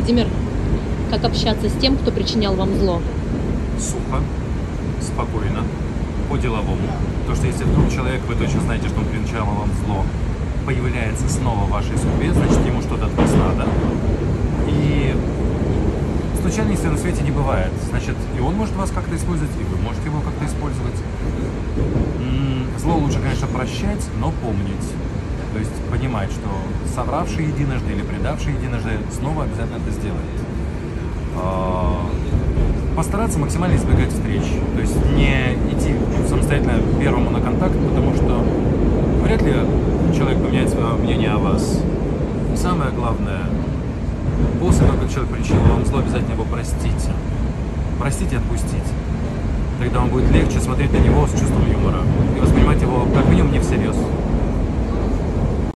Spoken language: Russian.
Владимир, как общаться с тем, кто причинял вам зло? Сухо, спокойно, по-деловому. То, что если вдруг человек, вы точно знаете, что он причинял вам зло, появляется снова в вашей судьбе, значит, ему что-то от вас надо. И случайности на свете не бывает. Значит, и он может вас как-то использовать, и вы можете его как-то использовать. Зло лучше, конечно, прощать, но помнить. То есть понимать, что совравший единожды или предавший единожды снова обязательно это сделает. А, Постараться максимально избегать встреч. То есть не идти самостоятельно первому на контакт, потому что вряд ли человек поменяет свое мнение о вас. И самое главное, после того, как человек причинил вам зло, обязательно его простите. Простите и отпустите. Тогда вам будет легче смотреть на него с чувством юмора и воспринимать его как минимум не всерьез.